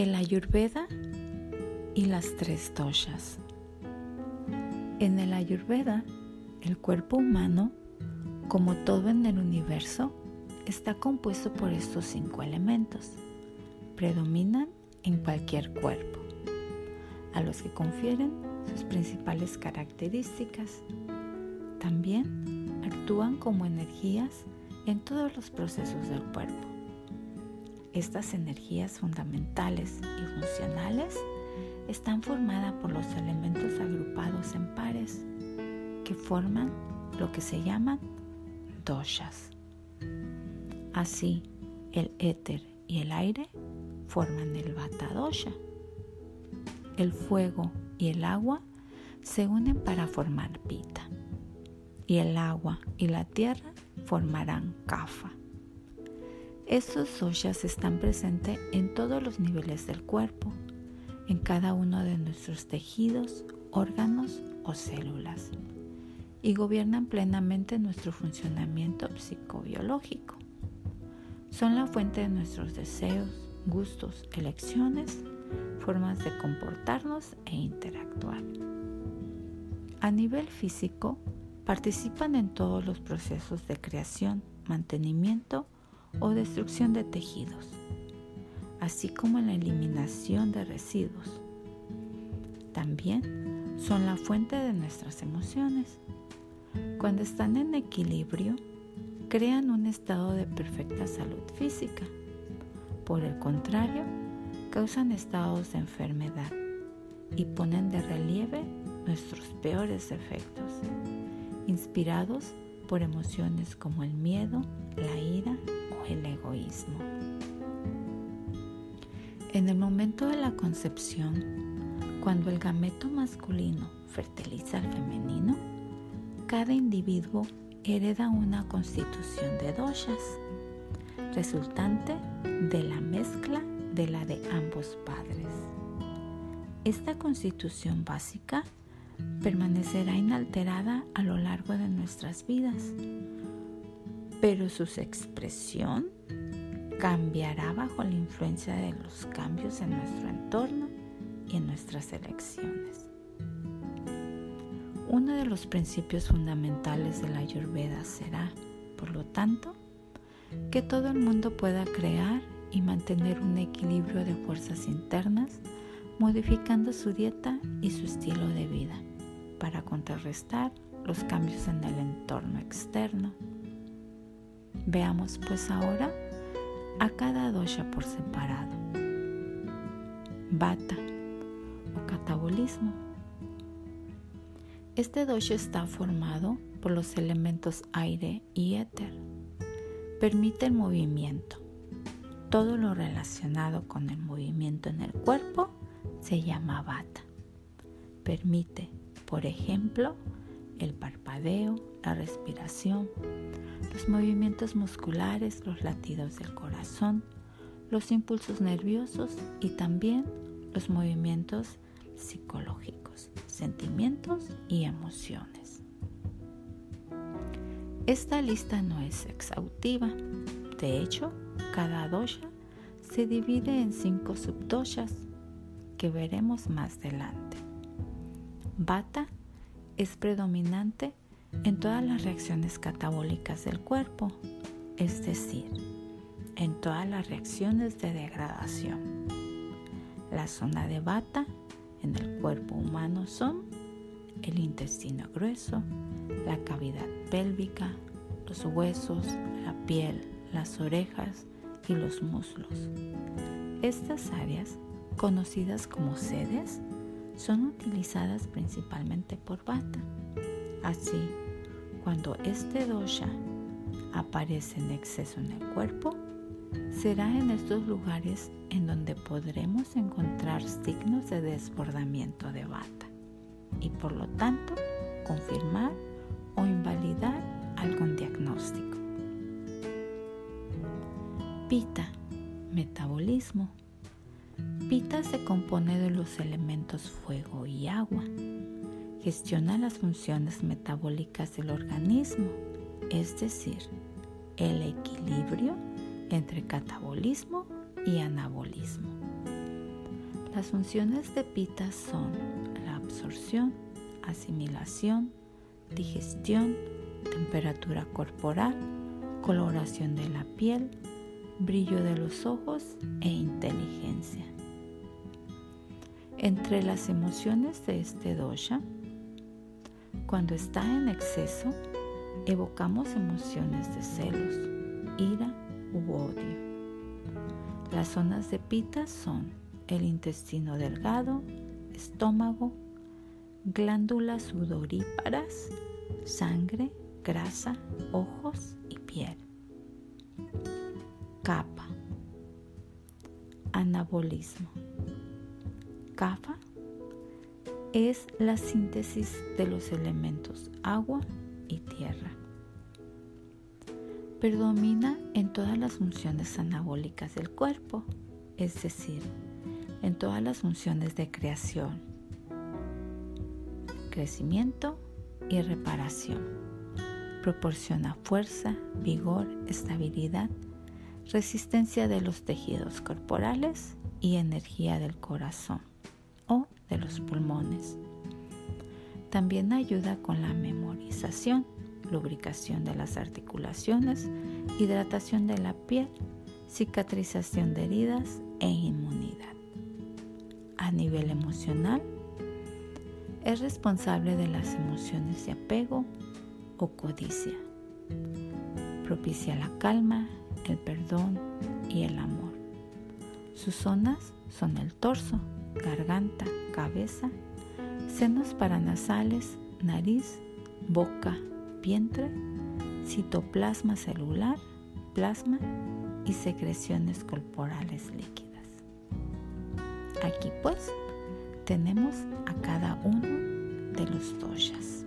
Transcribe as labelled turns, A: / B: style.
A: El Ayurveda y las tres doshas. En el Ayurveda, el cuerpo humano, como todo en el universo, está compuesto por estos cinco elementos. Predominan en cualquier cuerpo, a los que confieren sus principales características. También actúan como energías en todos los procesos del cuerpo. Estas energías fundamentales y funcionales están formadas por los elementos agrupados en pares que forman lo que se llaman doshas. Así, el éter y el aire forman el vata dosha. El fuego y el agua se unen para formar pita. Y el agua y la tierra formarán kapha. Estos doshas están presentes en todos los niveles del cuerpo, en cada uno de nuestros tejidos, órganos o células, y gobiernan plenamente nuestro funcionamiento psicobiológico. Son la fuente de nuestros deseos, gustos, elecciones, formas de comportarnos e interactuar. A nivel físico, participan en todos los procesos de creación, mantenimiento o destrucción de tejidos, así como la eliminación de residuos. También son la fuente de nuestras emociones. Cuando están en equilibrio, crean un estado de perfecta salud física. Por el contrario, causan estados de enfermedad y ponen de relieve nuestros peores efectos, inspirados por emociones como el miedo, la ira o el egoísmo. En el momento de la concepción, cuando el gameto masculino fertiliza al femenino, cada individuo hereda una constitución de doshas, resultante de la mezcla de la de ambos padres. Esta constitución básica permanecerá inalterada a lo largo de nuestras vidas, pero su expresión cambiará bajo la influencia de los cambios en nuestro entorno y en nuestras elecciones. Uno de los principios fundamentales de la Ayurveda será, por lo tanto, que todo el mundo pueda crear y mantener un equilibrio de fuerzas internas, modificando su dieta y su estilo de vida para contrarrestar los cambios en el entorno externo. Veamos pues ahora a cada dosha por separado. Bata o catabolismo este dosha está formado por los elementos aire y éter. Permite el movimiento. Todo lo relacionado con el movimiento en el cuerpo se llama bata. Permite, por ejemplo, el parpadeo, la respiración, los movimientos musculares, los latidos del corazón, los impulsos nerviosos y también los movimientos psicológicos, sentimientos y emociones. Esta lista no es exhaustiva. De hecho, cada dosha se divide en cinco subdoshas que veremos más adelante. Bata es predominante en todas las reacciones catabólicas del cuerpo, es decir, en todas las reacciones de degradación. La zona de bata en el cuerpo humano son el intestino grueso, la cavidad pélvica, los huesos, la piel, las orejas y los muslos. Estas áreas, conocidas como sedes, son utilizadas principalmente por Vata. Así, cuando este dosha aparece en exceso en el cuerpo, será en estos lugares en donde podremos encontrar signos de desbordamiento de bata y por lo tanto confirmar o invalidar algún diagnóstico. Pita, metabolismo. Pita se compone de los elementos fuego y agua. Gestiona las funciones metabólicas del organismo, es decir, el equilibrio entre catabolismo y anabolismo. Las funciones de Pita son la absorción, asimilación, digestión, temperatura corporal, coloración de la piel, brillo de los ojos e inteligencia. Entre las emociones de este dosha, cuando está en exceso, evocamos emociones de celos, ira u odio. Las zonas de pita son el intestino delgado, estómago, glándulas sudoríparas, sangre, grasa, ojos y piel. Capa. Anabolismo. Capa es la síntesis de los elementos agua y tierra. Predomina en todas las funciones anabólicas del cuerpo, es decir, en todas las funciones de creación, crecimiento y reparación. Proporciona fuerza, vigor, estabilidad, resistencia de los tejidos corporales y energía del corazón o de los pulmones. También ayuda con la memorización, lubricación de las articulaciones, hidratación de la piel, cicatrización de heridas e inmunidad. A nivel emocional, es responsable de las emociones de apego o codicia. Propicia la calma, el perdón y el amor. Sus zonas son el torso, garganta, cabeza, senos paranasales, nariz, boca, vientre, citoplasma celular, plasma y secreciones corporales líquidas. Aquí pues tenemos a cada uno de los doshas.